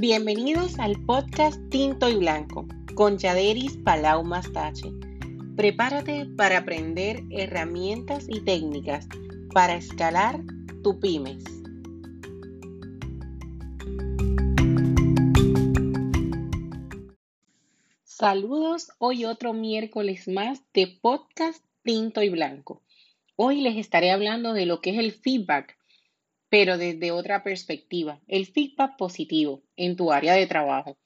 Bienvenidos al podcast Tinto y Blanco con Yaderis Palau Mastache. Prepárate para aprender herramientas y técnicas para escalar tu pymes. Saludos, hoy otro miércoles más de podcast Tinto y Blanco. Hoy les estaré hablando de lo que es el feedback pero desde otra perspectiva, el feedback positivo en tu área de trabajo.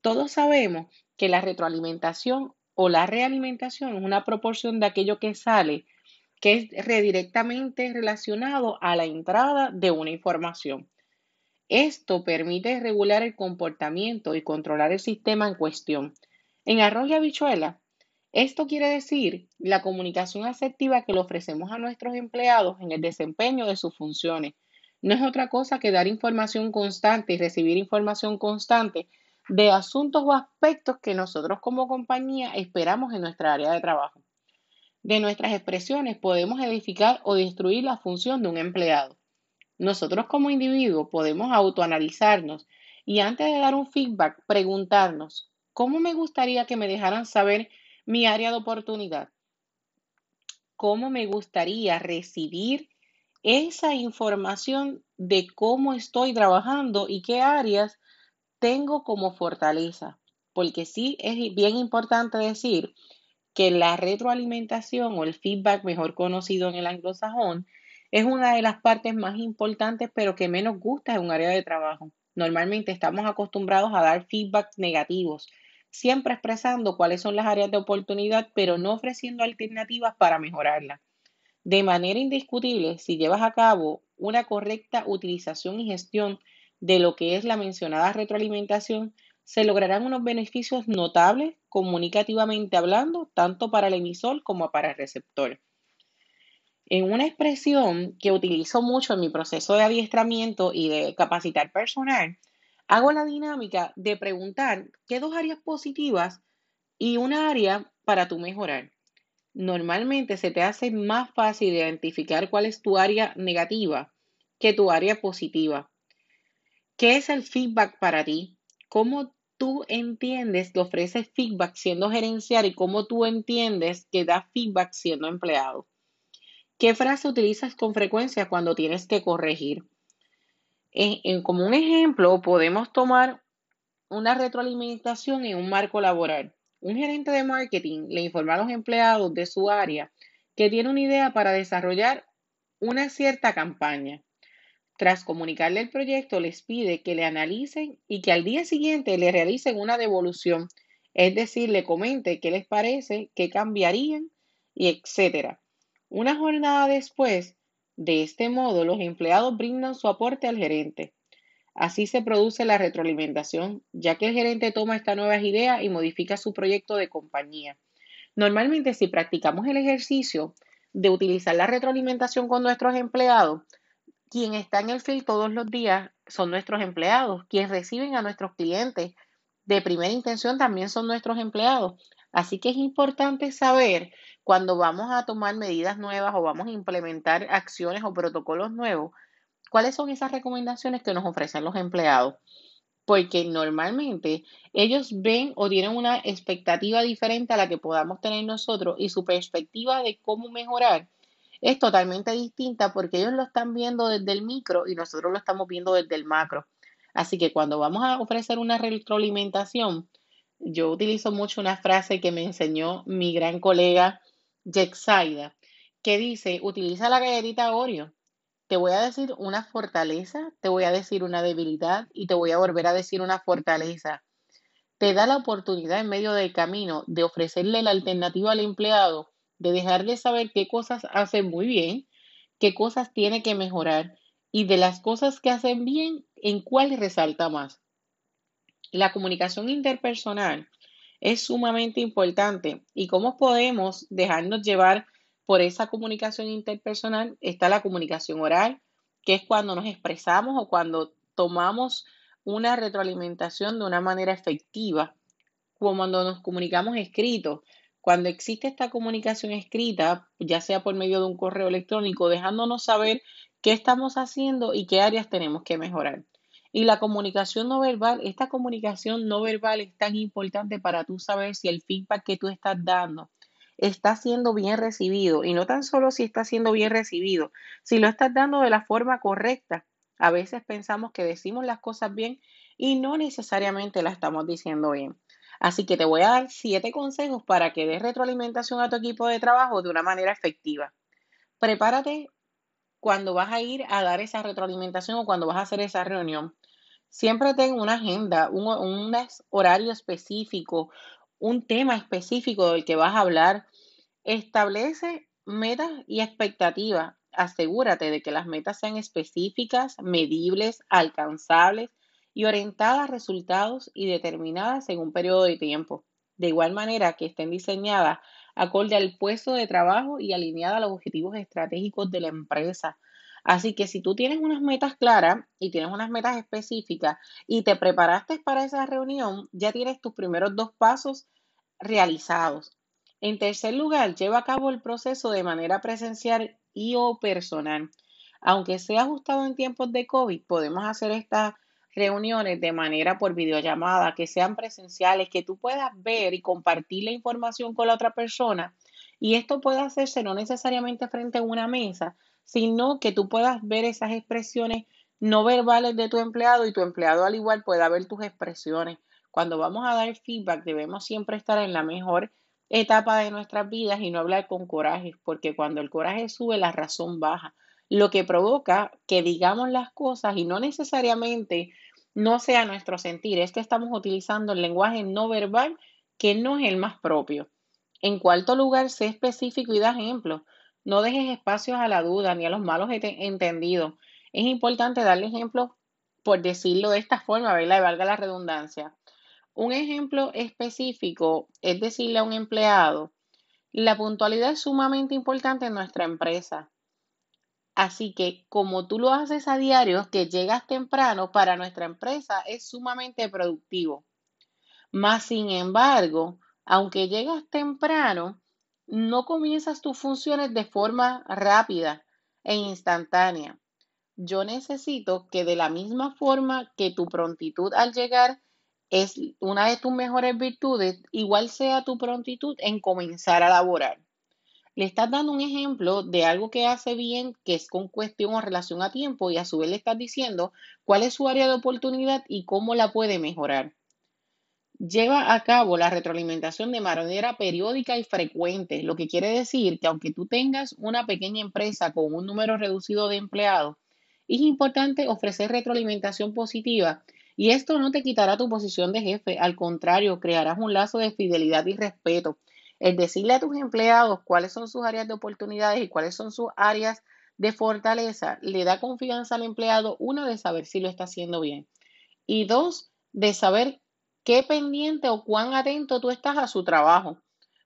Todos sabemos que la retroalimentación o la realimentación es una proporción de aquello que sale que es redirectamente relacionado a la entrada de una información. Esto permite regular el comportamiento y controlar el sistema en cuestión. En arroz y habichuela, esto quiere decir la comunicación asertiva que le ofrecemos a nuestros empleados en el desempeño de sus funciones, no es otra cosa que dar información constante y recibir información constante de asuntos o aspectos que nosotros como compañía esperamos en nuestra área de trabajo. De nuestras expresiones podemos edificar o destruir la función de un empleado. Nosotros como individuos podemos autoanalizarnos y antes de dar un feedback preguntarnos, ¿cómo me gustaría que me dejaran saber mi área de oportunidad? ¿Cómo me gustaría recibir esa información de cómo estoy trabajando y qué áreas tengo como fortaleza. Porque sí es bien importante decir que la retroalimentación o el feedback, mejor conocido en el anglosajón, es una de las partes más importantes, pero que menos gusta en un área de trabajo. Normalmente estamos acostumbrados a dar feedback negativos, siempre expresando cuáles son las áreas de oportunidad, pero no ofreciendo alternativas para mejorarlas. De manera indiscutible, si llevas a cabo una correcta utilización y gestión de lo que es la mencionada retroalimentación, se lograrán unos beneficios notables comunicativamente hablando, tanto para el emisor como para el receptor. En una expresión que utilizo mucho en mi proceso de adiestramiento y de capacitar personal, hago la dinámica de preguntar qué dos áreas positivas y una área para tu mejorar normalmente se te hace más fácil identificar cuál es tu área negativa que tu área positiva. ¿Qué es el feedback para ti? ¿Cómo tú entiendes que ofreces feedback siendo gerencial y cómo tú entiendes que da feedback siendo empleado? ¿Qué frase utilizas con frecuencia cuando tienes que corregir? como un ejemplo, podemos tomar una retroalimentación en un marco laboral. Un gerente de marketing le informa a los empleados de su área que tiene una idea para desarrollar una cierta campaña. Tras comunicarle el proyecto, les pide que le analicen y que al día siguiente le realicen una devolución, es decir, le comente qué les parece, qué cambiarían y etcétera. Una jornada después, de este modo, los empleados brindan su aporte al gerente. Así se produce la retroalimentación, ya que el gerente toma estas nuevas ideas y modifica su proyecto de compañía. Normalmente, si practicamos el ejercicio de utilizar la retroalimentación con nuestros empleados, quien está en el field todos los días son nuestros empleados, quienes reciben a nuestros clientes de primera intención también son nuestros empleados. Así que es importante saber cuando vamos a tomar medidas nuevas o vamos a implementar acciones o protocolos nuevos, ¿Cuáles son esas recomendaciones que nos ofrecen los empleados? Porque normalmente ellos ven o tienen una expectativa diferente a la que podamos tener nosotros y su perspectiva de cómo mejorar es totalmente distinta porque ellos lo están viendo desde el micro y nosotros lo estamos viendo desde el macro. Así que cuando vamos a ofrecer una retroalimentación, yo utilizo mucho una frase que me enseñó mi gran colega Saida, que dice, utiliza la galletita Oreo te voy a decir una fortaleza, te voy a decir una debilidad y te voy a volver a decir una fortaleza. Te da la oportunidad en medio del camino de ofrecerle la alternativa al empleado, de dejar de saber qué cosas hace muy bien, qué cosas tiene que mejorar y de las cosas que hacen bien, en cuál resalta más. La comunicación interpersonal es sumamente importante y cómo podemos dejarnos llevar por esa comunicación interpersonal está la comunicación oral, que es cuando nos expresamos o cuando tomamos una retroalimentación de una manera efectiva, como cuando nos comunicamos escrito. Cuando existe esta comunicación escrita, ya sea por medio de un correo electrónico, dejándonos saber qué estamos haciendo y qué áreas tenemos que mejorar. Y la comunicación no verbal, esta comunicación no verbal es tan importante para tú saber si el feedback que tú estás dando está siendo bien recibido. Y no tan solo si está siendo bien recibido, si lo estás dando de la forma correcta. A veces pensamos que decimos las cosas bien y no necesariamente las estamos diciendo bien. Así que te voy a dar siete consejos para que des retroalimentación a tu equipo de trabajo de una manera efectiva. Prepárate cuando vas a ir a dar esa retroalimentación o cuando vas a hacer esa reunión. Siempre ten una agenda, un, un horario específico, un tema específico del que vas a hablar. Establece metas y expectativas. Asegúrate de que las metas sean específicas, medibles, alcanzables y orientadas a resultados y determinadas en un periodo de tiempo. De igual manera que estén diseñadas acorde al puesto de trabajo y alineadas a los objetivos estratégicos de la empresa. Así que si tú tienes unas metas claras y tienes unas metas específicas y te preparaste para esa reunión, ya tienes tus primeros dos pasos realizados. En tercer lugar, lleva a cabo el proceso de manera presencial y o personal. Aunque sea ajustado en tiempos de COVID, podemos hacer estas reuniones de manera por videollamada, que sean presenciales, que tú puedas ver y compartir la información con la otra persona. Y esto puede hacerse no necesariamente frente a una mesa, sino que tú puedas ver esas expresiones no verbales de tu empleado y tu empleado al igual pueda ver tus expresiones. Cuando vamos a dar feedback debemos siempre estar en la mejor etapa de nuestras vidas y no hablar con coraje, porque cuando el coraje sube la razón baja, lo que provoca que digamos las cosas y no necesariamente no sea nuestro sentir, es que estamos utilizando el lenguaje no verbal que no es el más propio. En cuarto lugar, sé específico y da ejemplos. No dejes espacios a la duda ni a los malos entendidos. Es importante darle ejemplos, por decirlo de esta forma, ¿verdad? Valga la redundancia. Un ejemplo específico es decirle a un empleado, la puntualidad es sumamente importante en nuestra empresa. Así que como tú lo haces a diario, que llegas temprano para nuestra empresa es sumamente productivo. Más sin embargo, aunque llegas temprano, no comienzas tus funciones de forma rápida e instantánea. Yo necesito que de la misma forma que tu prontitud al llegar es una de tus mejores virtudes, igual sea tu prontitud en comenzar a laborar le estás dando un ejemplo de algo que hace bien, que es con cuestión o relación a tiempo, y a su vez le estás diciendo cuál es su área de oportunidad y cómo la puede mejorar. Lleva a cabo la retroalimentación de manera periódica y frecuente, lo que quiere decir que aunque tú tengas una pequeña empresa con un número reducido de empleados, es importante ofrecer retroalimentación positiva y esto no te quitará tu posición de jefe, al contrario, crearás un lazo de fidelidad y respeto. El decirle a tus empleados cuáles son sus áreas de oportunidades y cuáles son sus áreas de fortaleza le da confianza al empleado, uno, de saber si lo está haciendo bien y dos, de saber qué pendiente o cuán atento tú estás a su trabajo.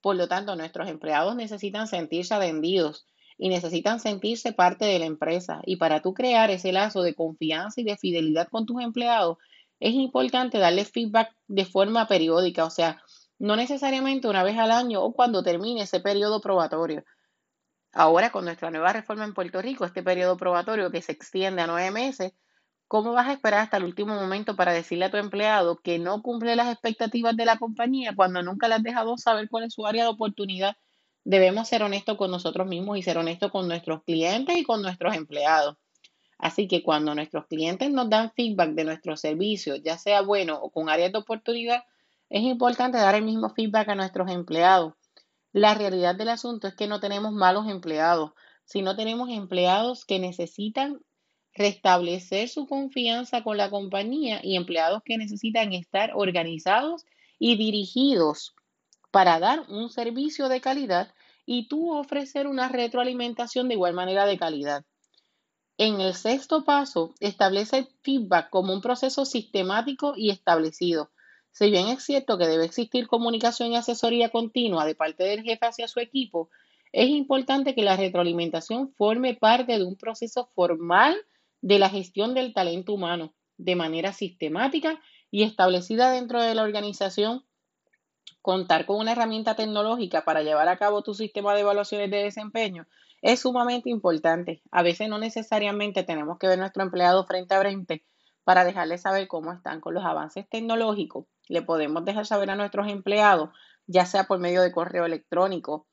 Por lo tanto, nuestros empleados necesitan sentirse atendidos y necesitan sentirse parte de la empresa. Y para tú crear ese lazo de confianza y de fidelidad con tus empleados, es importante darle feedback de forma periódica, o sea, no necesariamente una vez al año o cuando termine ese periodo probatorio. Ahora, con nuestra nueva reforma en Puerto Rico, este periodo probatorio que se extiende a nueve meses, ¿cómo vas a esperar hasta el último momento para decirle a tu empleado que no cumple las expectativas de la compañía cuando nunca le has dejado saber cuál es su área de oportunidad? Debemos ser honestos con nosotros mismos y ser honestos con nuestros clientes y con nuestros empleados. Así que cuando nuestros clientes nos dan feedback de nuestros servicios, ya sea bueno o con áreas de oportunidad, es importante dar el mismo feedback a nuestros empleados. La realidad del asunto es que no tenemos malos empleados, sino tenemos empleados que necesitan restablecer su confianza con la compañía y empleados que necesitan estar organizados y dirigidos para dar un servicio de calidad y tú ofrecer una retroalimentación de igual manera de calidad. En el sexto paso, establece el feedback como un proceso sistemático y establecido. Si bien es cierto que debe existir comunicación y asesoría continua de parte del jefe hacia su equipo, es importante que la retroalimentación forme parte de un proceso formal de la gestión del talento humano de manera sistemática y establecida dentro de la organización. Contar con una herramienta tecnológica para llevar a cabo tu sistema de evaluaciones de desempeño es sumamente importante. A veces no necesariamente tenemos que ver nuestro empleado frente a frente para dejarles saber cómo están con los avances tecnológicos. Le podemos dejar saber a nuestros empleados, ya sea por medio de correo electrónico,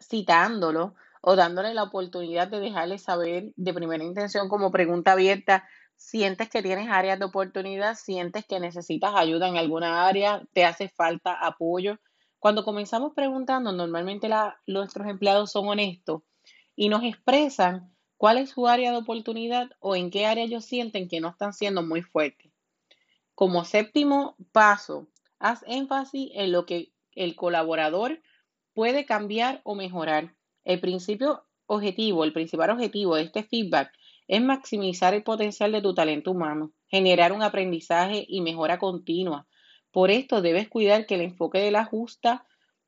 citándolo o dándole la oportunidad de dejarles saber de primera intención como pregunta abierta, sientes que tienes áreas de oportunidad, sientes que necesitas ayuda en alguna área, te hace falta apoyo. Cuando comenzamos preguntando, normalmente nuestros empleados son honestos y nos expresan cuál es su área de oportunidad o en qué área ellos sienten que no están siendo muy fuertes. Como séptimo paso, haz énfasis en lo que el colaborador puede cambiar o mejorar. El principio objetivo, el principal objetivo de este feedback es maximizar el potencial de tu talento humano, generar un aprendizaje y mejora continua. Por esto debes cuidar que el enfoque de la justa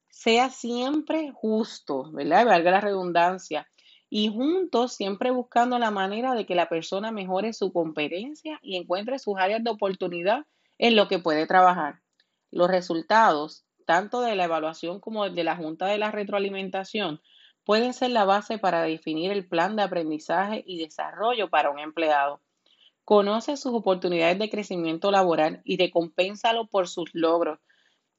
sea siempre justo, ¿verdad? Valga la redundancia. Y juntos, siempre buscando la manera de que la persona mejore su competencia y encuentre sus áreas de oportunidad en lo que puede trabajar. Los resultados, tanto de la evaluación como de la junta de la retroalimentación, pueden ser la base para definir el plan de aprendizaje y desarrollo para un empleado. Conoce sus oportunidades de crecimiento laboral y recompénsalo por sus logros.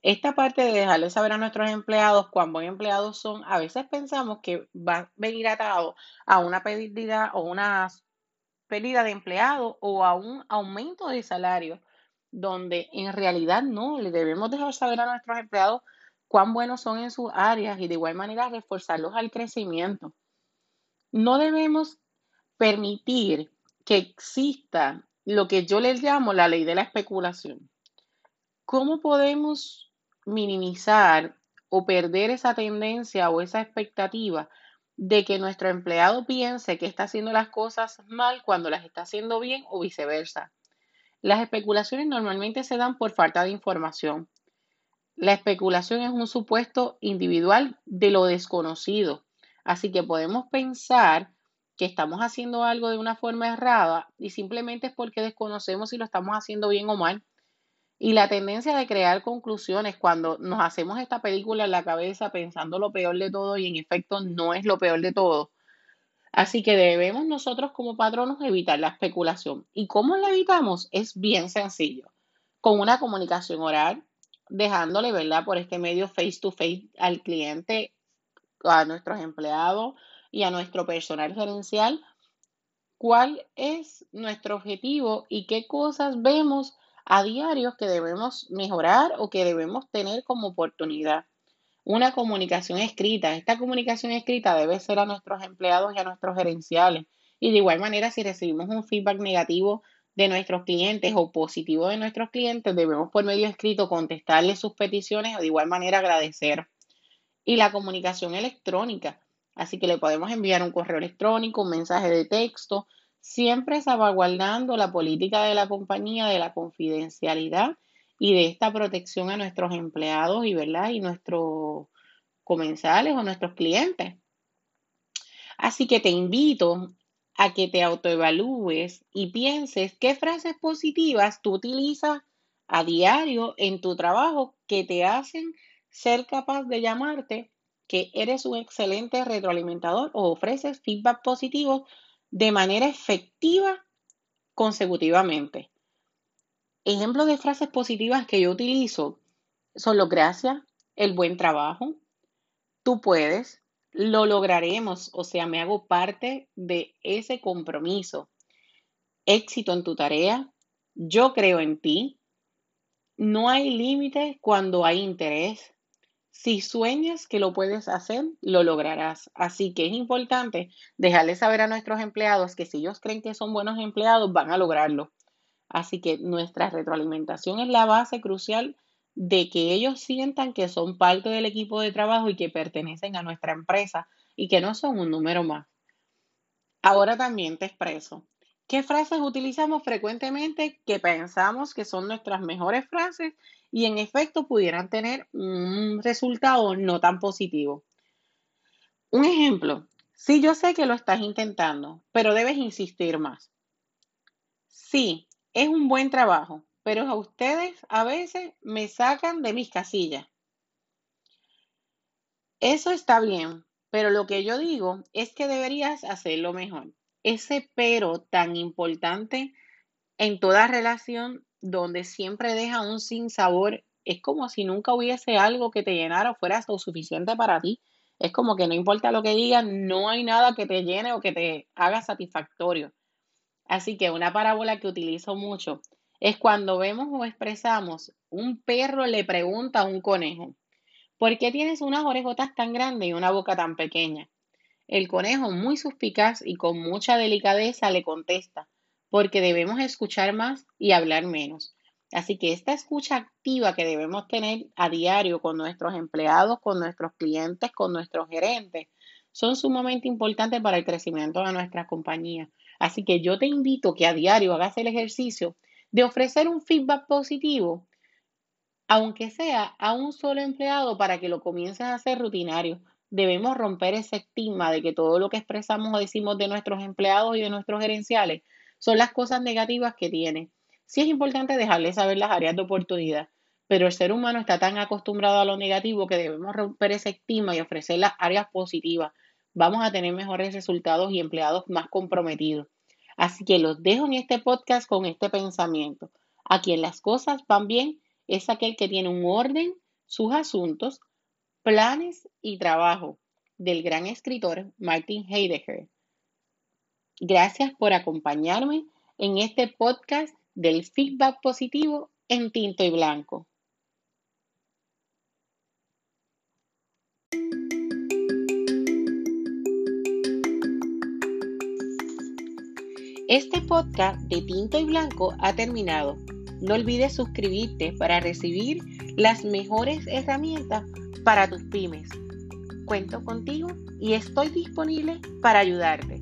Esta parte de dejarle saber a nuestros empleados cuán buen empleados son, a veces pensamos que va a venir atado a una pérdida o una pérdida de empleados o a un aumento de salario, donde en realidad no, le debemos dejar saber a nuestros empleados cuán buenos son en sus áreas y de igual manera reforzarlos al crecimiento. No debemos permitir que exista lo que yo les llamo la ley de la especulación. ¿Cómo podemos minimizar o perder esa tendencia o esa expectativa de que nuestro empleado piense que está haciendo las cosas mal cuando las está haciendo bien o viceversa? Las especulaciones normalmente se dan por falta de información. La especulación es un supuesto individual de lo desconocido, así que podemos pensar que estamos haciendo algo de una forma errada y simplemente es porque desconocemos si lo estamos haciendo bien o mal. Y la tendencia de crear conclusiones cuando nos hacemos esta película en la cabeza pensando lo peor de todo y en efecto no es lo peor de todo. Así que debemos nosotros como patronos evitar la especulación. ¿Y cómo la evitamos? Es bien sencillo. Con una comunicación oral, dejándole, ¿verdad? Por este medio face to face al cliente, a nuestros empleados y a nuestro personal gerencial, cuál es nuestro objetivo y qué cosas vemos a diario que debemos mejorar o que debemos tener como oportunidad. Una comunicación escrita. Esta comunicación escrita debe ser a nuestros empleados y a nuestros gerenciales. Y de igual manera, si recibimos un feedback negativo de nuestros clientes o positivo de nuestros clientes, debemos por medio escrito contestarles sus peticiones o de igual manera agradecer. Y la comunicación electrónica. Así que le podemos enviar un correo electrónico, un mensaje de texto, siempre salvaguardando la política de la compañía de la confidencialidad y de esta protección a nuestros empleados y, ¿verdad? y nuestros comensales o nuestros clientes. Así que te invito a que te autoevalúes y pienses qué frases positivas tú utilizas a diario en tu trabajo que te hacen ser capaz de llamarte que eres un excelente retroalimentador o ofreces feedback positivo de manera efectiva consecutivamente. Ejemplos de frases positivas que yo utilizo son los gracias, el buen trabajo, tú puedes, lo lograremos, o sea, me hago parte de ese compromiso. Éxito en tu tarea, yo creo en ti. No hay límite cuando hay interés. Si sueñas que lo puedes hacer, lo lograrás. Así que es importante dejarles saber a nuestros empleados que si ellos creen que son buenos empleados, van a lograrlo. Así que nuestra retroalimentación es la base crucial de que ellos sientan que son parte del equipo de trabajo y que pertenecen a nuestra empresa y que no son un número más. Ahora también te expreso. ¿Qué frases utilizamos frecuentemente que pensamos que son nuestras mejores frases y en efecto pudieran tener un resultado no tan positivo? Un ejemplo, sí yo sé que lo estás intentando, pero debes insistir más. Sí, es un buen trabajo, pero a ustedes a veces me sacan de mis casillas. Eso está bien, pero lo que yo digo es que deberías hacerlo mejor. Ese pero tan importante en toda relación donde siempre deja un sin sabor, es como si nunca hubiese algo que te llenara o fuera suficiente para ti. Es como que no importa lo que digan, no hay nada que te llene o que te haga satisfactorio. Así que una parábola que utilizo mucho es cuando vemos o expresamos, un perro le pregunta a un conejo, ¿por qué tienes unas orejotas tan grandes y una boca tan pequeña? El conejo, muy suspicaz y con mucha delicadeza, le contesta, porque debemos escuchar más y hablar menos. Así que esta escucha activa que debemos tener a diario con nuestros empleados, con nuestros clientes, con nuestros gerentes, son sumamente importantes para el crecimiento de nuestra compañía. Así que yo te invito que a diario hagas el ejercicio de ofrecer un feedback positivo, aunque sea a un solo empleado, para que lo comiences a hacer rutinario debemos romper ese estigma de que todo lo que expresamos o decimos de nuestros empleados y de nuestros gerenciales son las cosas negativas que tienen. Sí es importante dejarles saber las áreas de oportunidad, pero el ser humano está tan acostumbrado a lo negativo que debemos romper ese estigma y ofrecer las áreas positivas. Vamos a tener mejores resultados y empleados más comprometidos. Así que los dejo en este podcast con este pensamiento. A quien las cosas van bien es aquel que tiene un orden, sus asuntos, Planes y trabajo del gran escritor Martin Heidegger. Gracias por acompañarme en este podcast del feedback positivo en tinto y blanco. Este podcast de tinto y blanco ha terminado. No olvides suscribirte para recibir las mejores herramientas para tus pymes. Cuento contigo y estoy disponible para ayudarte.